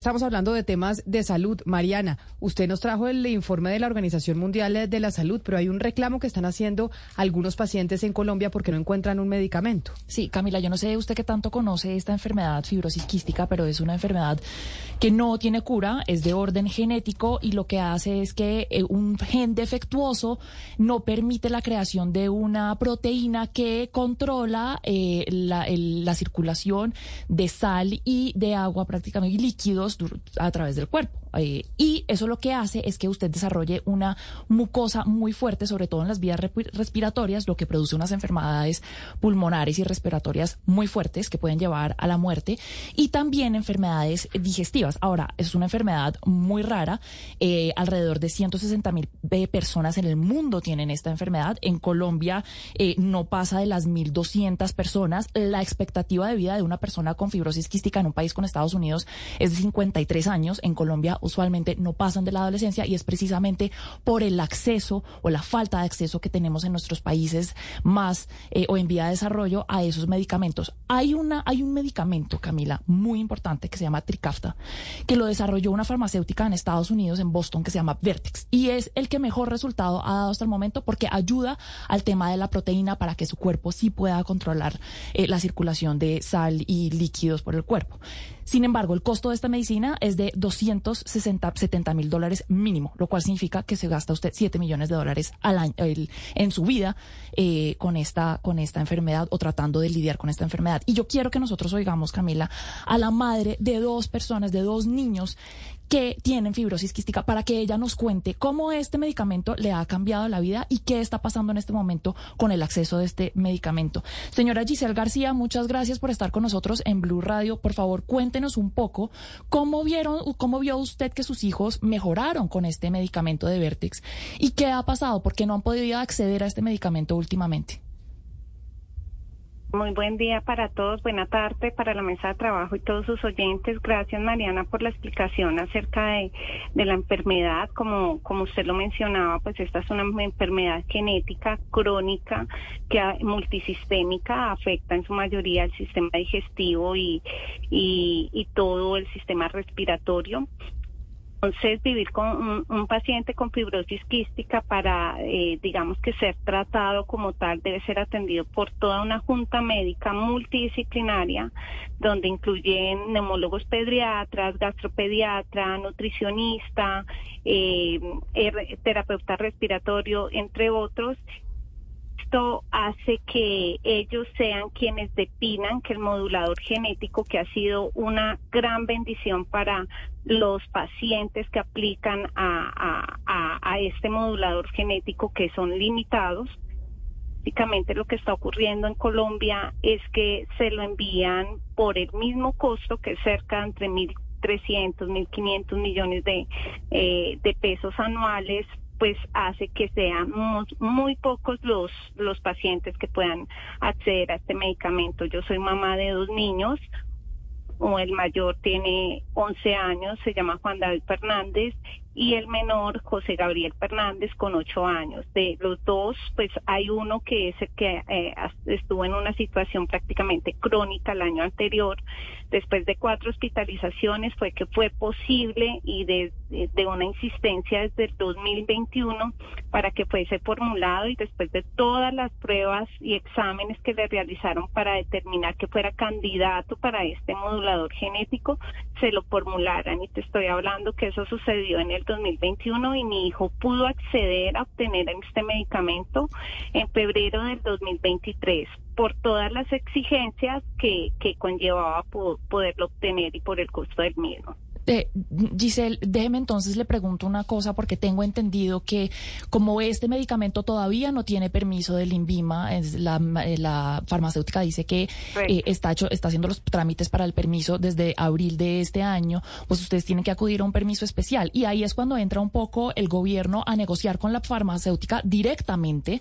Estamos hablando de temas de salud. Mariana, usted nos trajo el informe de la Organización Mundial de la Salud, pero hay un reclamo que están haciendo algunos pacientes en Colombia porque no encuentran un medicamento. Sí, Camila, yo no sé usted qué tanto conoce esta enfermedad fibrosis quística, pero es una enfermedad que no tiene cura, es de orden genético y lo que hace es que eh, un gen defectuoso no permite la creación de una proteína que controla eh, la, la circulación de sal y de agua prácticamente y líquidos a través del cuerpo. Eh, y eso lo que hace es que usted desarrolle una mucosa muy fuerte, sobre todo en las vías respiratorias, lo que produce unas enfermedades pulmonares y respiratorias muy fuertes que pueden llevar a la muerte y también enfermedades digestivas. Ahora, es una enfermedad muy rara. Eh, alrededor de 160 mil eh, personas en el mundo tienen esta enfermedad. En Colombia no pasa de las 1.200 personas. La expectativa de vida de una persona con fibrosis quística en un país con Estados Unidos es de 53 años. En Colombia usualmente no pasan de la adolescencia y es precisamente por el acceso o la falta de acceso que tenemos en nuestros países más eh, o en vía de desarrollo a esos medicamentos. Hay una hay un medicamento, Camila, muy importante que se llama Trikafta, que lo desarrolló una farmacéutica en Estados Unidos en Boston que se llama Vertex y es el que mejor resultado ha dado hasta el momento porque ayuda al tema de la proteína para que su cuerpo sí pueda controlar eh, la circulación de sal y líquidos por el cuerpo. Sin embargo, el costo de esta medicina es de 270 mil dólares mínimo, lo cual significa que se gasta usted 7 millones de dólares al año en su vida eh, con, esta, con esta enfermedad o tratando de lidiar con esta enfermedad. Y yo quiero que nosotros oigamos, Camila, a la madre de dos personas, de dos niños que tienen fibrosis quística para que ella nos cuente cómo este medicamento le ha cambiado la vida y qué está pasando en este momento con el acceso de este medicamento. Señora Giselle García, muchas gracias por estar con nosotros en Blue Radio. Por favor, cuéntenos un poco cómo vieron, cómo vio usted que sus hijos mejoraron con este medicamento de Vertex y qué ha pasado, por qué no han podido acceder a este medicamento últimamente. Muy buen día para todos, buena tarde para la mesa de trabajo y todos sus oyentes. Gracias Mariana por la explicación acerca de, la enfermedad. Como, como usted lo mencionaba, pues esta es una enfermedad genética crónica que multisistémica afecta en su mayoría el sistema digestivo y todo el sistema respiratorio. Entonces, vivir con un, paciente con fibrosis quística para, eh, digamos que ser tratado como tal, debe ser atendido por toda una junta médica multidisciplinaria, donde incluyen neumólogos pediatras, gastropediatra, nutricionista, eh, terapeuta respiratorio, entre otros, esto hace que ellos sean quienes definan que el modulador genético, que ha sido una gran bendición para los pacientes que aplican a, a, este modulador genético, que son limitados, básicamente lo que está ocurriendo en Colombia es que se lo envían por el mismo costo, que es cerca entre 1.300, 1.500 millones de, eh, de pesos anuales pues hace que sean muy, pocos los, los pacientes que puedan acceder a este medicamento. Yo soy mamá de dos niños, o el mayor tiene 11 años, se llama Juan David Fernández, y el menor José Gabriel Fernández con 8 años. De los dos, pues hay uno que es el que eh, estuvo en una situación prácticamente crónica el año anterior. Después de cuatro hospitalizaciones fue que fue posible y de, de una insistencia desde el 2021 para que fuese formulado y después de todas las pruebas y exámenes que le realizaron para determinar que fuera candidato para este modulador genético, se lo formularan. Y te estoy hablando que eso sucedió en el 2021 y mi hijo pudo acceder a obtener este medicamento en febrero del 2023 por todas las exigencias que, que conllevaba poderlo obtener y por el costo del mismo. Giselle, déjeme entonces le pregunto una cosa porque tengo entendido que como este medicamento todavía no tiene permiso del INVIMA, es la, eh, la, farmacéutica dice que eh, está, hecho, está haciendo los trámites para el permiso desde abril de este año, pues ustedes tienen que acudir a un permiso especial y ahí es cuando entra un poco el gobierno a negociar con la farmacéutica directamente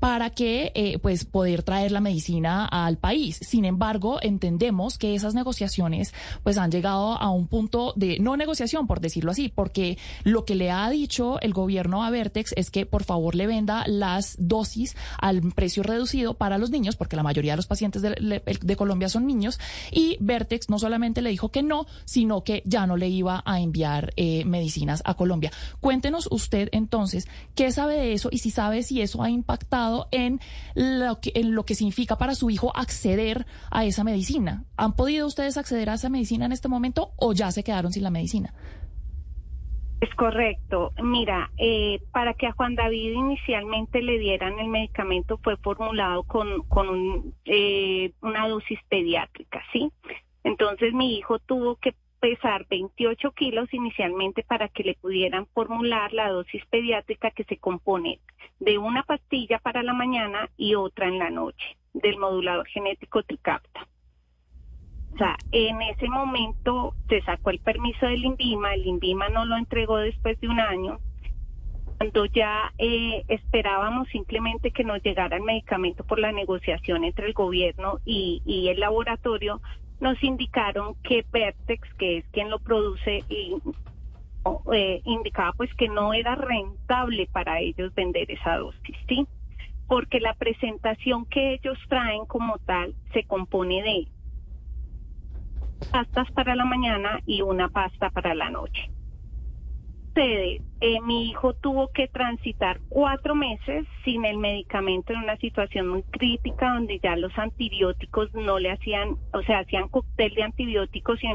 para que eh, pues poder traer la medicina al país. Sin embargo, entendemos que esas negociaciones pues han llegado a un punto de de no negociación, por decirlo así, porque lo que le ha dicho el gobierno a Vertex es que por favor le venda las dosis al precio reducido para los niños, porque la mayoría de los pacientes de, Colombia son niños, y Vertex no solamente le dijo que no, sino que ya no le iba a enviar eh, medicinas a Colombia. Cuéntenos usted entonces qué sabe de eso y si sabe si eso ha impactado en lo que, en lo que significa para su hijo acceder a esa medicina. ¿Han podido ustedes acceder a esa medicina en este momento o ya se quedaron sin la medicina? Es correcto. Mira, eh, para que a Juan David inicialmente le dieran el medicamento fue formulado con, con eh, una dosis pediátrica, ¿sí? Entonces mi hijo tuvo que pesar 28 kilos inicialmente para que le pudieran formular la dosis pediátrica que se compone de una pastilla para la mañana y otra en la noche del modulador genético Tricapta. O sea, en ese momento se sacó el permiso del INVIMA, el INVIMA no lo entregó después de un año, cuando ya eh, esperábamos simplemente que nos llegara el medicamento por la negociación entre el gobierno y, el laboratorio, nos indicaron que Vertex, que es quien lo produce, y, eh, indicaba pues que no era rentable para ellos vender esa dosis, ¿sí? Porque la presentación que ellos traen como tal se compone de pastas para la mañana y una pasta para la noche. Eh, mi hijo tuvo que transitar cuatro meses sin el medicamento en una situación muy crítica donde ya los antibióticos no le hacían, o sea, hacían cóctel de antibióticos y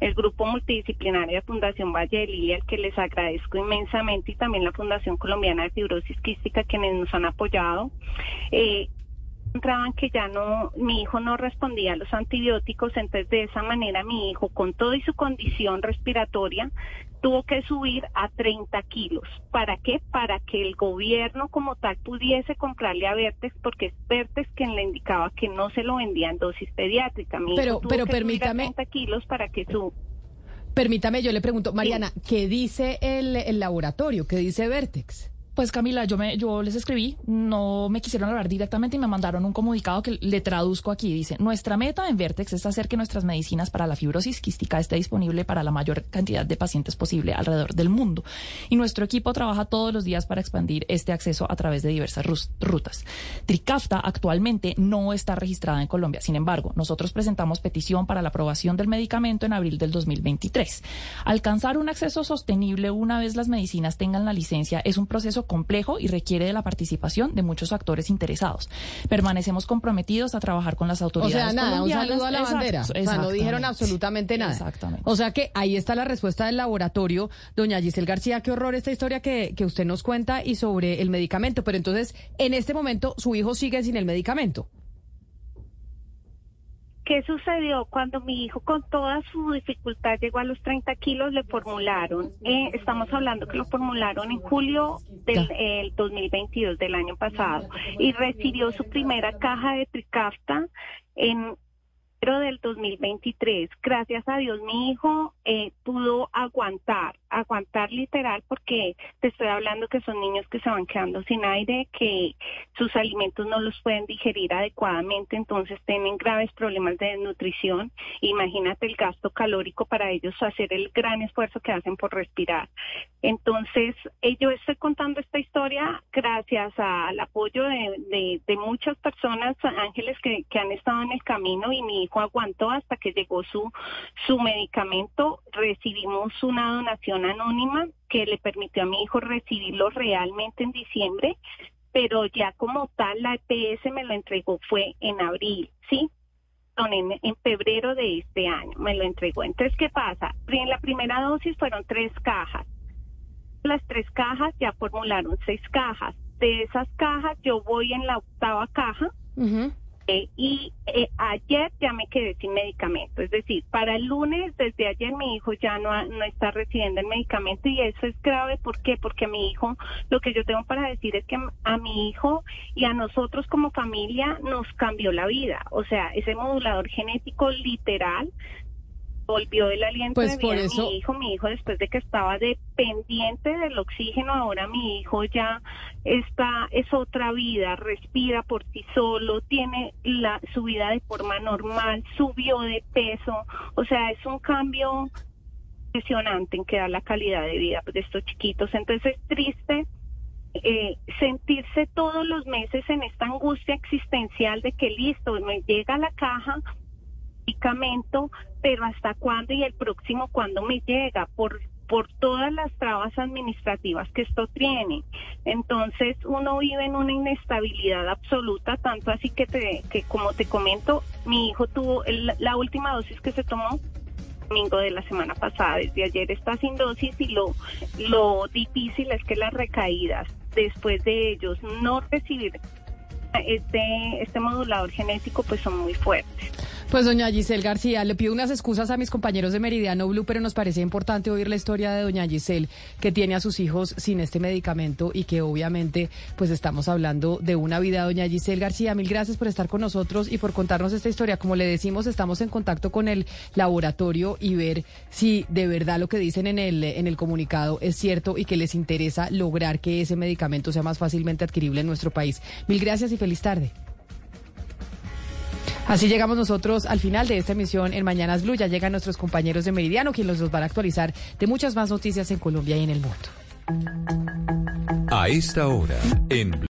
el grupo multidisciplinario de Fundación Valle de Lilia, al que les agradezco inmensamente, y también la Fundación Colombiana de Fibrosis Quística, quienes nos han apoyado. Eh, encontraban que ya no, mi hijo no respondía a los antibióticos, entonces de esa manera mi hijo, con todo y su condición respiratoria, tuvo que subir a 30 kilos. ¿Para qué? Para que el gobierno como tal pudiese comprarle a Vertex, porque es Vertex quien le indicaba que no se lo vendía en dosis pediátrica. Mi pero, hijo pero que permítame. 30 kilos para que su... Permítame, yo le pregunto, Mariana, ¿qué dice el, el laboratorio? ¿Qué dice Vertex? Pues Camila, yo me, yo les escribí, no me quisieron hablar directamente y me mandaron un comunicado que le traduzco aquí. Dice, nuestra meta en Vertex es hacer que nuestras medicinas para la fibrosis quística esté disponible para la mayor cantidad de pacientes posible alrededor del mundo. Y nuestro equipo trabaja todos los días para expandir este acceso a través de diversas rutas. Tricafta actualmente no está registrada en Colombia. Sin embargo, nosotros presentamos petición para la aprobación del medicamento en abril del 2023. Alcanzar un acceso sostenible una vez las medicinas tengan la licencia es un proceso complejo y requiere de la participación de muchos actores interesados. Permanecemos comprometidos a trabajar con las autoridades. O sea, nada, un saludo a la bandera. O sea, no dijeron absolutamente nada. Exactamente. O sea que ahí está la respuesta del laboratorio. Doña Giselle García, qué horror esta historia que, que usted nos cuenta y sobre el medicamento. Pero entonces, en este momento, su hijo sigue sin el medicamento. ¿Qué sucedió cuando mi hijo con toda su dificultad llegó a los 30 kilos? Le formularon, eh, estamos hablando que lo formularon en julio del 2022 del año pasado y recibió su primera caja de Tricafta en del 2023. Gracias a Dios mi hijo eh, pudo aguantar, aguantar literal porque te estoy hablando que son niños que se van quedando sin aire, que sus alimentos no los pueden digerir adecuadamente, entonces tienen graves problemas de desnutrición. Imagínate el gasto calórico para ellos hacer el gran esfuerzo que hacen por respirar. Entonces, eh, yo estoy contando esta historia gracias al apoyo de, de, muchas personas, ángeles que, que han estado en el camino y mi aguantó hasta que llegó su, su medicamento. Recibimos una donación anónima que le permitió a mi hijo recibirlo realmente en diciembre, pero ya como tal la EPS me lo entregó fue en abril, ¿sí? En, en, febrero de este año me lo entregó. Entonces, ¿qué pasa? En la primera dosis fueron tres cajas. Las tres cajas ya formularon seis cajas. De esas cajas yo voy en la octava caja. Eh, y eh, ayer ya me quedé sin medicamento, es decir, para el lunes, desde ayer mi hijo ya no, no está recibiendo el medicamento y eso es grave, ¿por qué? Porque mi hijo, lo que yo tengo para decir es que a mi hijo y a nosotros como familia nos cambió la vida, o sea, ese modulador genético literal volvió el aliento pues de por vida eso... mi hijo, mi hijo después de que estaba dependiente del oxígeno, ahora mi hijo ya está, es otra vida, respira por sí solo, tiene la, su vida de forma normal, subió de peso, o sea, es un cambio impresionante en que da la calidad de vida de estos chiquitos. Entonces es triste eh, sentirse todos los meses en esta angustia existencial de que listo, me llega la caja, medicamento, pero hasta cuándo y el próximo cuándo me llega, por por todas las trabas administrativas que esto tiene. Entonces uno vive en una inestabilidad absoluta, tanto así que, te, que como te comento, mi hijo tuvo la última dosis que se tomó domingo de la semana pasada, desde ayer está sin dosis y lo, lo difícil es que las recaídas después de ellos no recibir este, este modulador genético pues son muy fuertes. Pues doña Giselle García, le pido unas excusas a mis compañeros de Meridiano Blue, pero nos parece importante oír la historia de doña Giselle, que tiene a sus hijos sin este medicamento y que obviamente pues estamos hablando de una vida. Doña Giselle García, mil gracias por estar con nosotros y por contarnos esta historia. Como le decimos, estamos en contacto con el laboratorio y ver si de verdad lo que dicen en el, en el comunicado es cierto y que les interesa lograr que ese medicamento sea más fácilmente adquirible en nuestro país. Mil gracias y feliz tarde. Así llegamos nosotros al final de esta emisión en Mañanas Blue. Ya llegan nuestros compañeros de Meridiano, quienes los van a actualizar de muchas más noticias en Colombia y en el mundo. A esta hora, en